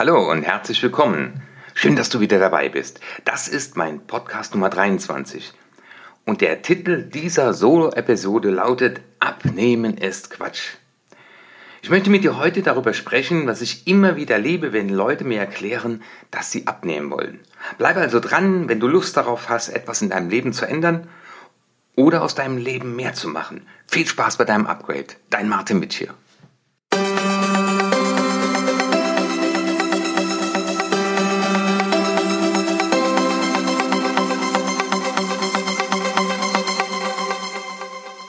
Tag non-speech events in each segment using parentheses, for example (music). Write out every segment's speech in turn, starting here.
Hallo und herzlich willkommen. Schön, dass du wieder dabei bist. Das ist mein Podcast Nummer 23. Und der Titel dieser Solo-Episode lautet Abnehmen ist Quatsch. Ich möchte mit dir heute darüber sprechen, was ich immer wieder erlebe, wenn Leute mir erklären, dass sie abnehmen wollen. Bleib also dran, wenn du Lust darauf hast, etwas in deinem Leben zu ändern oder aus deinem Leben mehr zu machen. Viel Spaß bei deinem Upgrade. Dein Martin Mitch hier.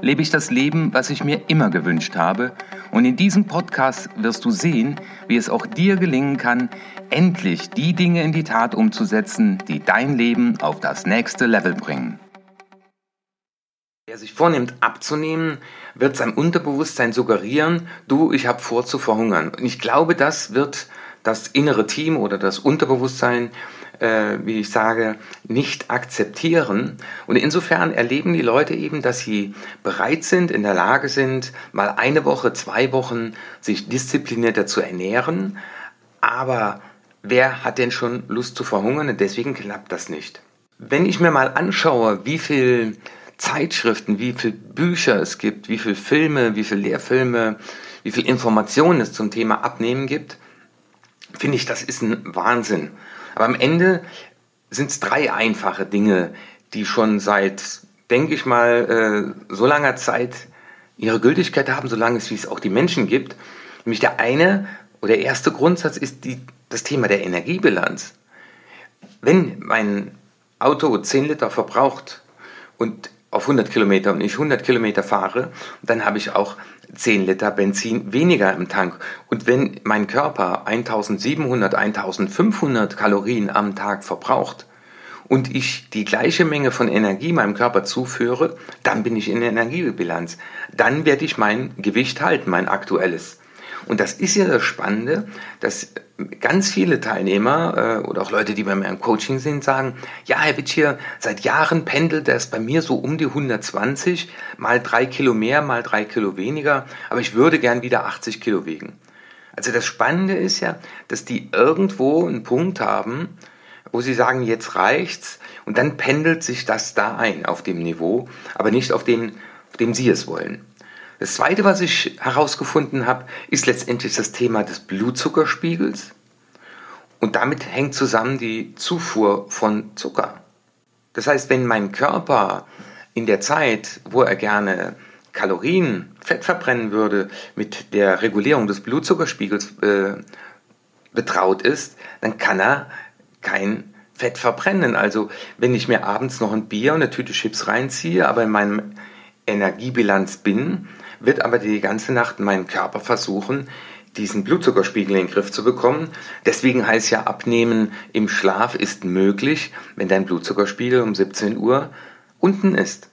lebe ich das Leben, was ich mir immer gewünscht habe. Und in diesem Podcast wirst du sehen, wie es auch dir gelingen kann, endlich die Dinge in die Tat umzusetzen, die dein Leben auf das nächste Level bringen. Wer sich vornimmt abzunehmen, wird seinem Unterbewusstsein suggerieren, du, ich habe vor zu verhungern. Und ich glaube, das wird das innere Team oder das Unterbewusstsein äh, wie ich sage, nicht akzeptieren. Und insofern erleben die Leute eben, dass sie bereit sind, in der Lage sind, mal eine Woche, zwei Wochen sich disziplinierter zu ernähren. Aber wer hat denn schon Lust zu verhungern? Und deswegen klappt das nicht. Wenn ich mir mal anschaue, wie viel Zeitschriften, wie viele Bücher es gibt, wie viele Filme, wie viele Lehrfilme, wie viel Informationen es zum Thema Abnehmen gibt, finde ich, das ist ein Wahnsinn. Aber am Ende sind es drei einfache Dinge, die schon seit, denke ich mal, äh, so langer Zeit ihre Gültigkeit haben, solange es wie es auch die Menschen gibt. Nämlich der eine oder erste Grundsatz ist die, das Thema der Energiebilanz. Wenn mein Auto 10 Liter verbraucht und auf 100 Kilometer und ich 100 Kilometer fahre, dann habe ich auch 10 Liter Benzin weniger im Tank. Und wenn mein Körper 1700, 1500 Kalorien am Tag verbraucht und ich die gleiche Menge von Energie meinem Körper zuführe, dann bin ich in der Energiebilanz. Dann werde ich mein Gewicht halten, mein aktuelles. Und das ist ja das Spannende, dass ganz viele Teilnehmer äh, oder auch Leute, die bei mir im Coaching sind, sagen, ja, Herr Witsch hier, seit Jahren pendelt das bei mir so um die 120, mal drei Kilo mehr, mal drei Kilo weniger, aber ich würde gern wieder 80 Kilo wiegen. Also das Spannende ist ja, dass die irgendwo einen Punkt haben, wo sie sagen, jetzt reicht's, und dann pendelt sich das da ein auf dem Niveau, aber nicht auf dem, auf dem sie es wollen. Das Zweite, was ich herausgefunden habe, ist letztendlich das Thema des Blutzuckerspiegels. Und damit hängt zusammen die Zufuhr von Zucker. Das heißt, wenn mein Körper in der Zeit, wo er gerne Kalorien, Fett verbrennen würde, mit der Regulierung des Blutzuckerspiegels äh, betraut ist, dann kann er kein Fett verbrennen. Also wenn ich mir abends noch ein Bier und eine Tüte Chips reinziehe, aber in meinem Energiebilanz bin, wird aber die ganze Nacht mein Körper versuchen, diesen Blutzuckerspiegel in den Griff zu bekommen. Deswegen heißt ja Abnehmen im Schlaf ist möglich, wenn dein Blutzuckerspiegel um 17 Uhr unten ist.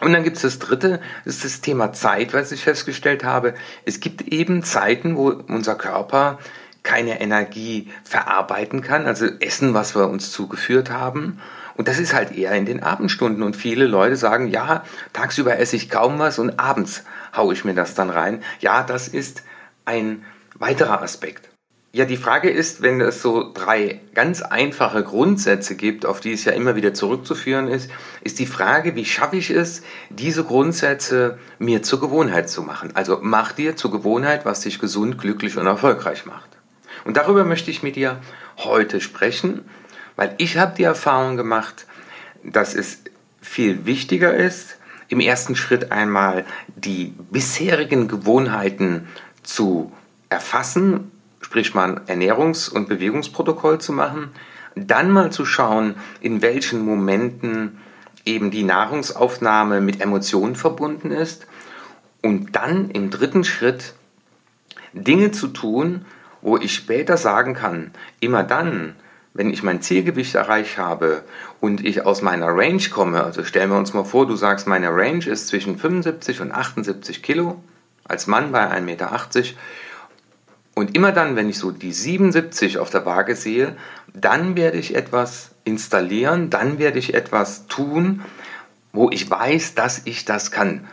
Und dann gibt es das dritte, das ist das Thema Zeit, was ich festgestellt habe. Es gibt eben Zeiten, wo unser Körper keine Energie verarbeiten kann, also Essen, was wir uns zugeführt haben. Und das ist halt eher in den Abendstunden. Und viele Leute sagen, ja, tagsüber esse ich kaum was und abends haue ich mir das dann rein. Ja, das ist ein weiterer Aspekt. Ja, die Frage ist, wenn es so drei ganz einfache Grundsätze gibt, auf die es ja immer wieder zurückzuführen ist, ist die Frage, wie schaffe ich es, diese Grundsätze mir zur Gewohnheit zu machen? Also mach dir zur Gewohnheit, was dich gesund, glücklich und erfolgreich macht. Und darüber möchte ich mit dir heute sprechen, weil ich habe die Erfahrung gemacht, dass es viel wichtiger ist, im ersten Schritt einmal die bisherigen Gewohnheiten zu erfassen, sprich mal ein Ernährungs- und Bewegungsprotokoll zu machen, dann mal zu schauen, in welchen Momenten eben die Nahrungsaufnahme mit Emotionen verbunden ist und dann im dritten Schritt Dinge zu tun, wo ich später sagen kann, immer dann, wenn ich mein Zielgewicht erreicht habe und ich aus meiner Range komme, also stellen wir uns mal vor, du sagst, meine Range ist zwischen 75 und 78 Kilo, als Mann bei 1,80 Meter. Und immer dann, wenn ich so die 77 auf der Waage sehe, dann werde ich etwas installieren, dann werde ich etwas tun, wo ich weiß, dass ich das kann.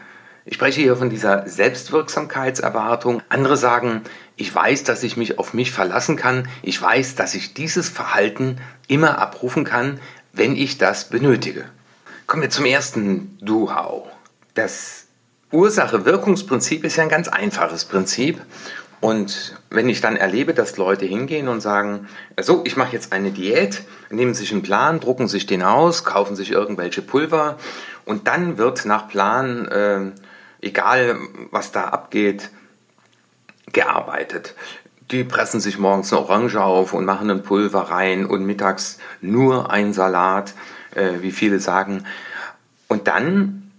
Ich spreche hier von dieser Selbstwirksamkeitserwartung. Andere sagen, ich weiß, dass ich mich auf mich verlassen kann. Ich weiß, dass ich dieses Verhalten immer abrufen kann, wenn ich das benötige. Kommen wir zum ersten Do-How. Das Ursache-Wirkungsprinzip ist ja ein ganz einfaches Prinzip. Und wenn ich dann erlebe, dass Leute hingehen und sagen, so, ich mache jetzt eine Diät, nehmen sich einen Plan, drucken sich den aus, kaufen sich irgendwelche Pulver und dann wird nach Plan, äh, egal was da abgeht, gearbeitet. Die pressen sich morgens eine Orange auf und machen ein Pulver rein und mittags nur ein Salat, äh, wie viele sagen. Und dann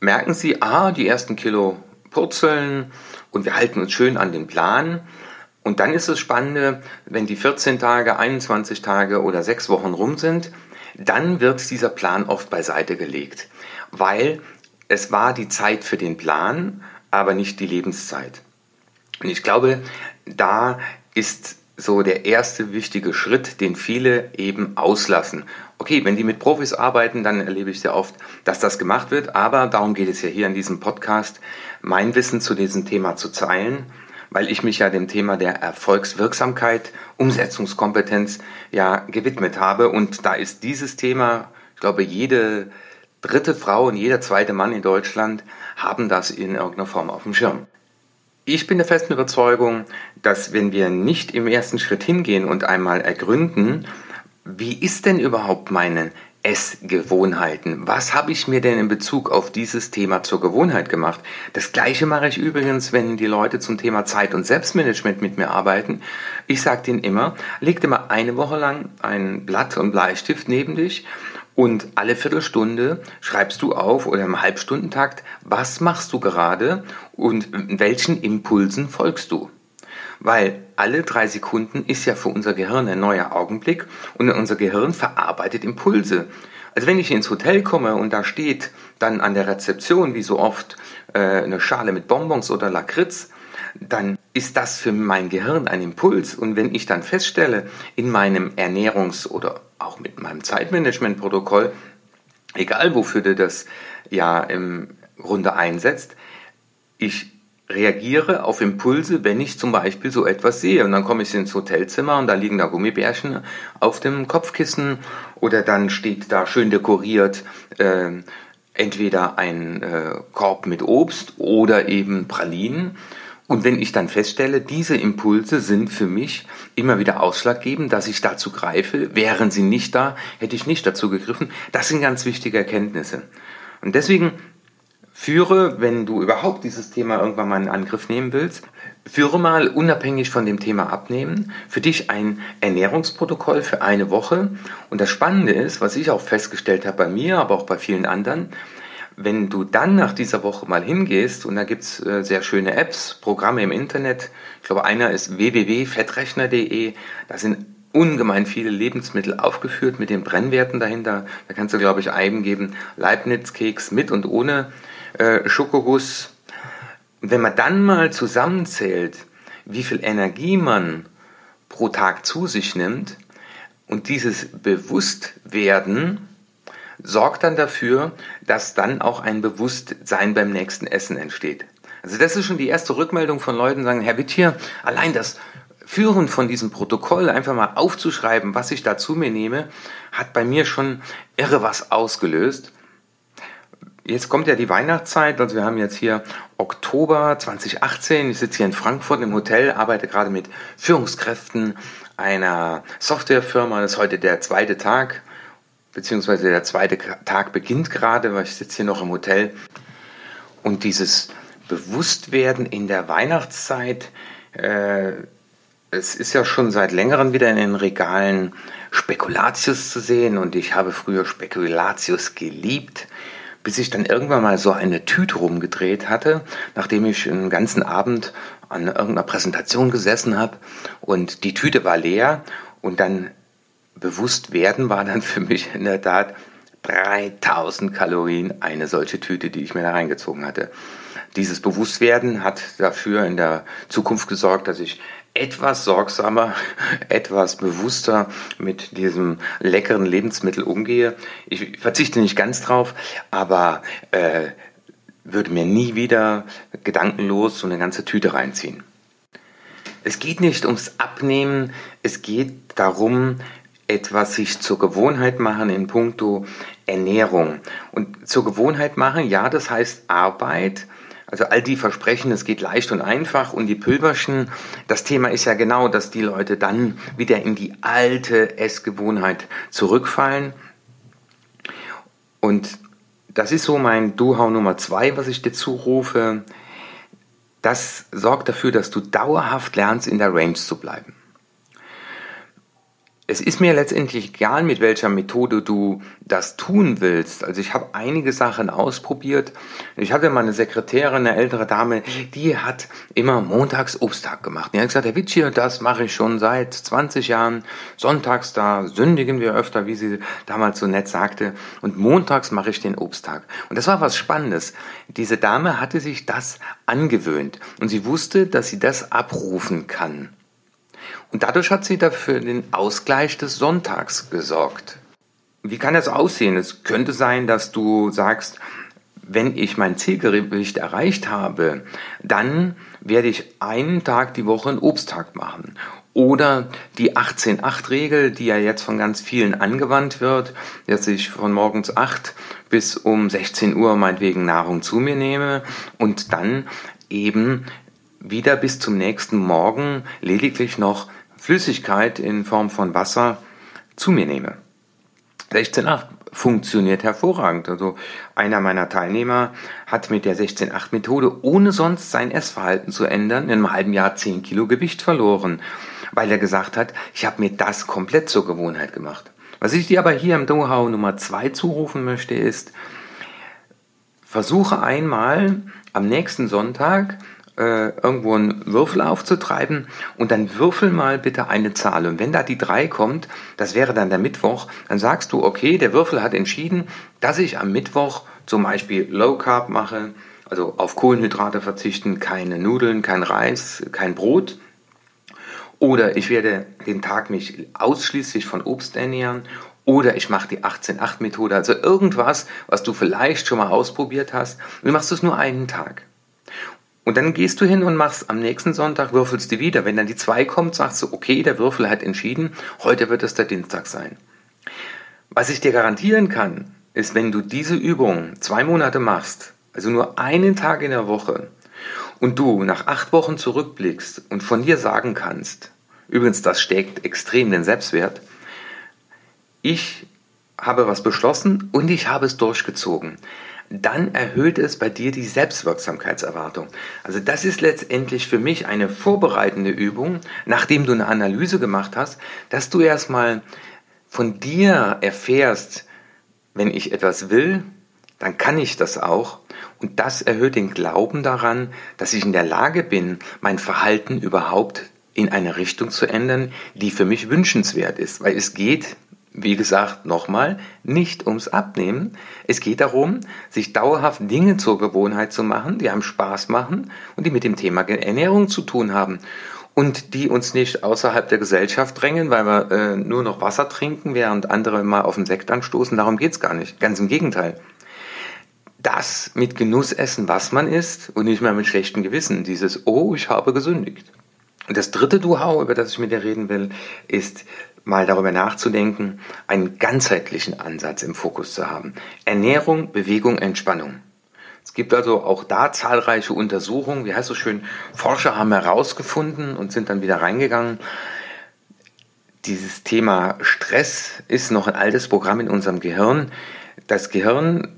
merken sie, ah, die ersten Kilo purzeln und wir halten uns schön an den Plan. Und dann ist es Spannende, wenn die 14 Tage, 21 Tage oder 6 Wochen rum sind, dann wird dieser Plan oft beiseite gelegt, weil es war die Zeit für den Plan, aber nicht die Lebenszeit. Und ich glaube, da ist so der erste wichtige Schritt, den viele eben auslassen. Okay, wenn die mit Profis arbeiten, dann erlebe ich sehr oft, dass das gemacht wird, aber darum geht es ja hier in diesem Podcast, mein Wissen zu diesem Thema zu teilen, weil ich mich ja dem Thema der Erfolgswirksamkeit, Umsetzungskompetenz ja gewidmet habe und da ist dieses Thema, ich glaube, jede dritte Frau und jeder zweite Mann in Deutschland haben das in irgendeiner Form auf dem Schirm. Ich bin der festen Überzeugung, dass wenn wir nicht im ersten Schritt hingehen und einmal ergründen, wie ist denn überhaupt meine Essgewohnheiten? Was habe ich mir denn in Bezug auf dieses Thema zur Gewohnheit gemacht? Das gleiche mache ich übrigens, wenn die Leute zum Thema Zeit und Selbstmanagement mit mir arbeiten. Ich sage denen immer, leg dir mal eine Woche lang ein Blatt und Bleistift neben dich und alle Viertelstunde schreibst du auf oder im Halbstundentakt, was machst du gerade und welchen Impulsen folgst du. Weil alle drei Sekunden ist ja für unser Gehirn ein neuer Augenblick und unser Gehirn verarbeitet Impulse. Also wenn ich ins Hotel komme und da steht dann an der Rezeption, wie so oft, äh, eine Schale mit Bonbons oder Lakritz, dann ist das für mein Gehirn ein Impuls. Und wenn ich dann feststelle, in meinem Ernährungs- oder auch mit meinem Zeitmanagement-Protokoll, egal wofür du das ja im Grunde einsetzt, ich reagiere auf Impulse, wenn ich zum Beispiel so etwas sehe. Und dann komme ich ins Hotelzimmer und da liegen da Gummibärchen auf dem Kopfkissen oder dann steht da schön dekoriert äh, entweder ein äh, Korb mit Obst oder eben Pralinen. Und wenn ich dann feststelle, diese Impulse sind für mich immer wieder ausschlaggebend, dass ich dazu greife, wären sie nicht da, hätte ich nicht dazu gegriffen, das sind ganz wichtige Erkenntnisse. Und deswegen führe, wenn du überhaupt dieses Thema irgendwann mal in Angriff nehmen willst, führe mal unabhängig von dem Thema Abnehmen für dich ein Ernährungsprotokoll für eine Woche. Und das Spannende ist, was ich auch festgestellt habe bei mir, aber auch bei vielen anderen, wenn du dann nach dieser Woche mal hingehst, und da gibt's äh, sehr schöne Apps, Programme im Internet, ich glaube, einer ist www.fettrechner.de, da sind ungemein viele Lebensmittel aufgeführt mit den Brennwerten dahinter. Da kannst du, glaube ich, eingeben, Leibniz-Keks mit und ohne äh, Schokoguss. Wenn man dann mal zusammenzählt, wie viel Energie man pro Tag zu sich nimmt und dieses Bewusstwerden, sorgt dann dafür, dass dann auch ein Bewusstsein beim nächsten Essen entsteht. Also das ist schon die erste Rückmeldung von Leuten, sagen, Herr Wittier, allein das Führen von diesem Protokoll, einfach mal aufzuschreiben, was ich da zu mir nehme, hat bei mir schon irre was ausgelöst. Jetzt kommt ja die Weihnachtszeit, also wir haben jetzt hier Oktober 2018. Ich sitze hier in Frankfurt im Hotel, arbeite gerade mit Führungskräften einer Softwarefirma. Das ist heute der zweite Tag beziehungsweise der zweite Tag beginnt gerade, weil ich sitze hier noch im Hotel. Und dieses Bewusstwerden in der Weihnachtszeit, äh, es ist ja schon seit längerem wieder in den Regalen Spekulatius zu sehen und ich habe früher Spekulatius geliebt. bis ich dann irgendwann mal so eine Tüte rumgedreht hatte, nachdem ich einen ganzen Abend an irgendeiner Präsentation gesessen habe und die Tüte war leer und dann bewusst werden war dann für mich in der Tat 3000 Kalorien eine solche Tüte, die ich mir da reingezogen hatte. Dieses Bewusstwerden hat dafür in der Zukunft gesorgt, dass ich etwas sorgsamer, (laughs) etwas bewusster mit diesem leckeren Lebensmittel umgehe. Ich verzichte nicht ganz drauf, aber äh, würde mir nie wieder gedankenlos so eine ganze Tüte reinziehen. Es geht nicht ums Abnehmen, es geht darum, etwas sich zur Gewohnheit machen in puncto Ernährung. Und zur Gewohnheit machen, ja, das heißt Arbeit. Also all die Versprechen, es geht leicht und einfach und die Pülverchen, das Thema ist ja genau, dass die Leute dann wieder in die alte Essgewohnheit zurückfallen. Und das ist so mein Do-How Nummer zwei, was ich dir zurufe. Das sorgt dafür, dass du dauerhaft lernst, in der Range zu bleiben es ist mir letztendlich egal, mit welcher Methode du das tun willst. Also ich habe einige Sachen ausprobiert. Ich hatte mal eine Sekretärin, eine ältere Dame, die hat immer montags Obsttag gemacht. Die hat gesagt, Herr Witschi, das mache ich schon seit 20 Jahren. Sonntags, da sündigen wir öfter, wie sie damals so nett sagte. Und montags mache ich den Obsttag. Und das war was Spannendes. Diese Dame hatte sich das angewöhnt. Und sie wusste, dass sie das abrufen kann. Und dadurch hat sie dafür den Ausgleich des Sonntags gesorgt. Wie kann das aussehen? Es könnte sein, dass du sagst, wenn ich mein Zielgewicht erreicht habe, dann werde ich einen Tag die Woche einen Obsttag machen. Oder die 18-8-Regel, die ja jetzt von ganz vielen angewandt wird, dass ich von morgens 8 bis um 16 Uhr meinetwegen Nahrung zu mir nehme und dann eben wieder bis zum nächsten Morgen lediglich noch Flüssigkeit in Form von Wasser zu mir nehme. 16.8 funktioniert hervorragend. Also einer meiner Teilnehmer hat mit der 16.8 Methode, ohne sonst sein Essverhalten zu ändern, in einem halben Jahr 10 Kilo Gewicht verloren, weil er gesagt hat, ich habe mir das komplett zur Gewohnheit gemacht. Was ich dir aber hier im Know-how Nummer 2 zurufen möchte, ist, versuche einmal am nächsten Sonntag äh, irgendwo einen Würfel aufzutreiben und dann würfel mal bitte eine Zahl. Und wenn da die 3 kommt, das wäre dann der Mittwoch, dann sagst du, okay, der Würfel hat entschieden, dass ich am Mittwoch zum Beispiel Low Carb mache, also auf Kohlenhydrate verzichten, keine Nudeln, kein Reis, kein Brot. Oder ich werde den Tag mich ausschließlich von Obst ernähren oder ich mache die 18-8-Methode, also irgendwas, was du vielleicht schon mal ausprobiert hast. Und du machst es nur einen Tag. Und dann gehst du hin und machst am nächsten Sonntag, würfelst du wieder. Wenn dann die 2 kommt, sagst du, okay, der Würfel hat entschieden, heute wird es der Dienstag sein. Was ich dir garantieren kann, ist, wenn du diese Übung zwei Monate machst, also nur einen Tag in der Woche, und du nach acht Wochen zurückblickst und von dir sagen kannst, übrigens, das steckt extrem den Selbstwert, ich habe was beschlossen und ich habe es durchgezogen dann erhöht es bei dir die Selbstwirksamkeitserwartung. Also das ist letztendlich für mich eine vorbereitende Übung, nachdem du eine Analyse gemacht hast, dass du erstmal von dir erfährst, wenn ich etwas will, dann kann ich das auch. Und das erhöht den Glauben daran, dass ich in der Lage bin, mein Verhalten überhaupt in eine Richtung zu ändern, die für mich wünschenswert ist. Weil es geht wie gesagt, nochmal, nicht ums Abnehmen. Es geht darum, sich dauerhaft Dinge zur Gewohnheit zu machen, die einem Spaß machen und die mit dem Thema Ernährung zu tun haben. Und die uns nicht außerhalb der Gesellschaft drängen, weil wir äh, nur noch Wasser trinken, während andere mal auf den Sekt anstoßen. Darum geht's gar nicht. Ganz im Gegenteil. Das mit Genuss essen, was man isst und nicht mehr mit schlechtem Gewissen. Dieses, oh, ich habe gesündigt. Und das dritte Du-How, über das ich mit dir reden will, ist mal darüber nachzudenken, einen ganzheitlichen Ansatz im Fokus zu haben. Ernährung, Bewegung, Entspannung. Es gibt also auch da zahlreiche Untersuchungen, wie heißt es so schön, Forscher haben herausgefunden und sind dann wieder reingegangen. Dieses Thema Stress ist noch ein altes Programm in unserem Gehirn. Das Gehirn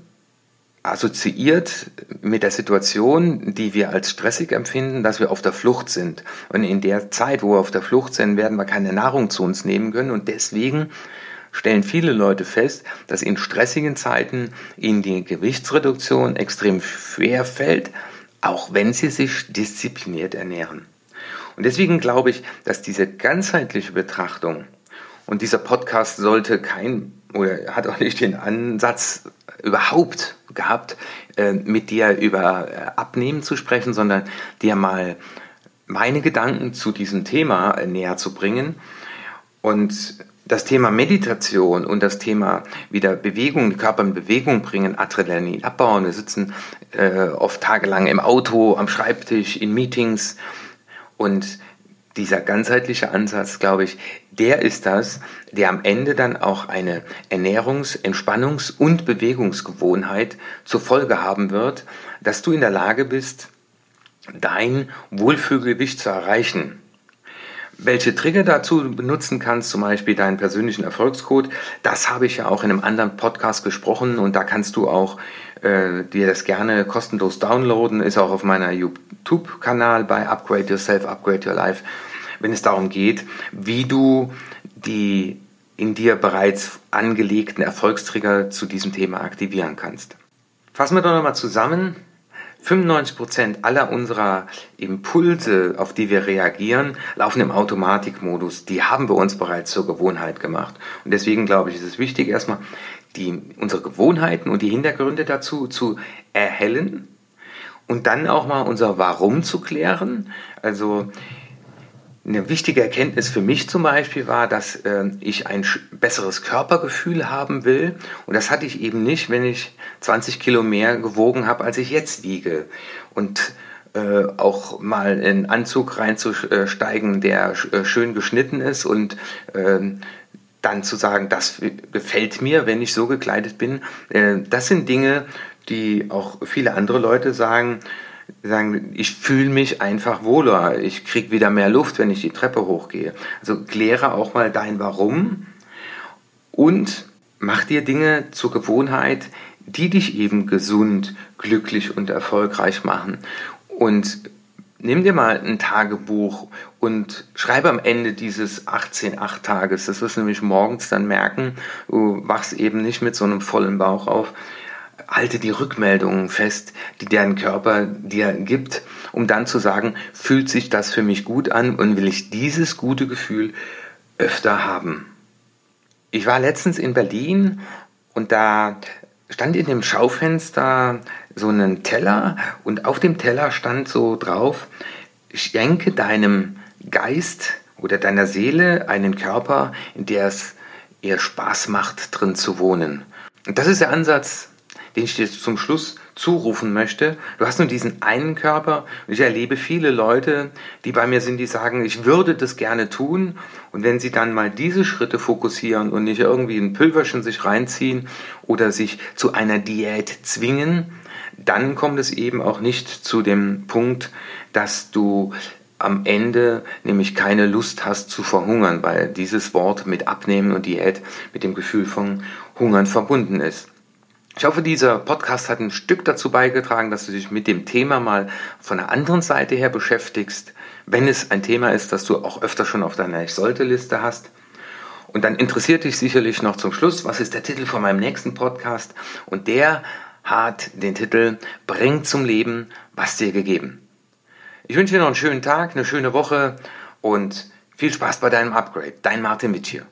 assoziiert mit der Situation, die wir als stressig empfinden, dass wir auf der Flucht sind. Und in der Zeit, wo wir auf der Flucht sind, werden wir keine Nahrung zu uns nehmen können und deswegen stellen viele Leute fest, dass in stressigen Zeiten ihnen die Gewichtsreduktion extrem schwer fällt, auch wenn sie sich diszipliniert ernähren. Und deswegen glaube ich, dass diese ganzheitliche Betrachtung und dieser Podcast sollte kein oder hat auch nicht den Ansatz überhaupt gehabt, äh, mit dir über äh, Abnehmen zu sprechen, sondern dir mal meine Gedanken zu diesem Thema äh, näher zu bringen. Und das Thema Meditation und das Thema wieder Bewegung, den Körper in Bewegung bringen, Adrenalin abbauen. Wir sitzen äh, oft tagelang im Auto, am Schreibtisch, in Meetings und dieser ganzheitliche Ansatz, glaube ich, der ist das, der am Ende dann auch eine Ernährungs-, Entspannungs- und Bewegungsgewohnheit zur Folge haben wird, dass du in der Lage bist, dein Wohlfühlgewicht zu erreichen. Welche Trigger dazu benutzen kannst, zum Beispiel deinen persönlichen Erfolgscode, das habe ich ja auch in einem anderen Podcast gesprochen und da kannst du auch äh, dir das gerne kostenlos downloaden, ist auch auf meiner YouTube-Kanal bei Upgrade Yourself, Upgrade Your Life wenn es darum geht, wie du die in dir bereits angelegten Erfolgstrigger zu diesem Thema aktivieren kannst. Fassen wir doch nochmal zusammen. 95% aller unserer Impulse, auf die wir reagieren, laufen im Automatikmodus. Die haben wir uns bereits zur Gewohnheit gemacht. Und deswegen glaube ich, ist es wichtig, erstmal die, unsere Gewohnheiten und die Hintergründe dazu zu erhellen und dann auch mal unser Warum zu klären. Also eine wichtige Erkenntnis für mich zum Beispiel war, dass äh, ich ein besseres Körpergefühl haben will. Und das hatte ich eben nicht, wenn ich 20 Kilo mehr gewogen habe, als ich jetzt wiege. Und äh, auch mal in einen Anzug reinzusteigen, der äh, schön geschnitten ist und ähm, dann zu sagen, das gefällt mir, wenn ich so gekleidet bin. Äh, das sind Dinge, die auch viele andere Leute sagen, sagen, ich fühle mich einfach wohler, ich kriege wieder mehr Luft, wenn ich die Treppe hochgehe. Also kläre auch mal dein Warum und mach dir Dinge zur Gewohnheit, die dich eben gesund, glücklich und erfolgreich machen. Und nimm dir mal ein Tagebuch und schreibe am Ende dieses 18-8 Tages, das wirst du nämlich morgens dann merken, du wachst eben nicht mit so einem vollen Bauch auf, halte die Rückmeldungen fest, die dein Körper dir gibt, um dann zu sagen, fühlt sich das für mich gut an und will ich dieses gute Gefühl öfter haben. Ich war letztens in Berlin und da stand in dem Schaufenster so ein Teller und auf dem Teller stand so drauf, schenke deinem Geist oder deiner Seele einen Körper, in der es ihr Spaß macht, drin zu wohnen. Und das ist der Ansatz den ich dir zum Schluss zurufen möchte. Du hast nur diesen einen Körper ich erlebe viele Leute, die bei mir sind, die sagen, ich würde das gerne tun und wenn sie dann mal diese Schritte fokussieren und nicht irgendwie ein Pülverchen sich reinziehen oder sich zu einer Diät zwingen, dann kommt es eben auch nicht zu dem Punkt, dass du am Ende nämlich keine Lust hast zu verhungern, weil dieses Wort mit Abnehmen und Diät mit dem Gefühl von Hungern verbunden ist. Ich hoffe, dieser Podcast hat ein Stück dazu beigetragen, dass du dich mit dem Thema mal von der anderen Seite her beschäftigst, wenn es ein Thema ist, das du auch öfter schon auf deiner Ich sollte Liste hast. Und dann interessiert dich sicherlich noch zum Schluss, was ist der Titel von meinem nächsten Podcast? Und der hat den Titel Bring zum Leben, was dir gegeben. Ich wünsche dir noch einen schönen Tag, eine schöne Woche und viel Spaß bei deinem Upgrade. Dein Martin Witsch hier.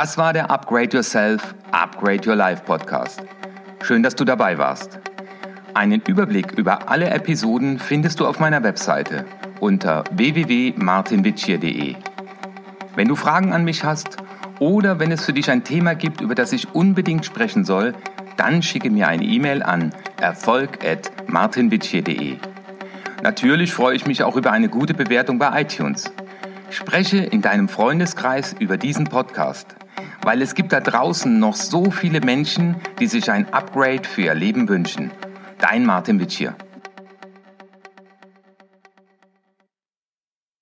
Das war der Upgrade Yourself, Upgrade Your Life Podcast. Schön, dass du dabei warst. Einen Überblick über alle Episoden findest du auf meiner Webseite unter www.martinwitschier.de. Wenn du Fragen an mich hast oder wenn es für dich ein Thema gibt, über das ich unbedingt sprechen soll, dann schicke mir eine E-Mail an erfolg.martinwitschier.de. Natürlich freue ich mich auch über eine gute Bewertung bei iTunes. Spreche in deinem Freundeskreis über diesen Podcast weil es gibt da draußen noch so viele Menschen, die sich ein Upgrade für ihr Leben wünschen. Dein Martin Witsch hier.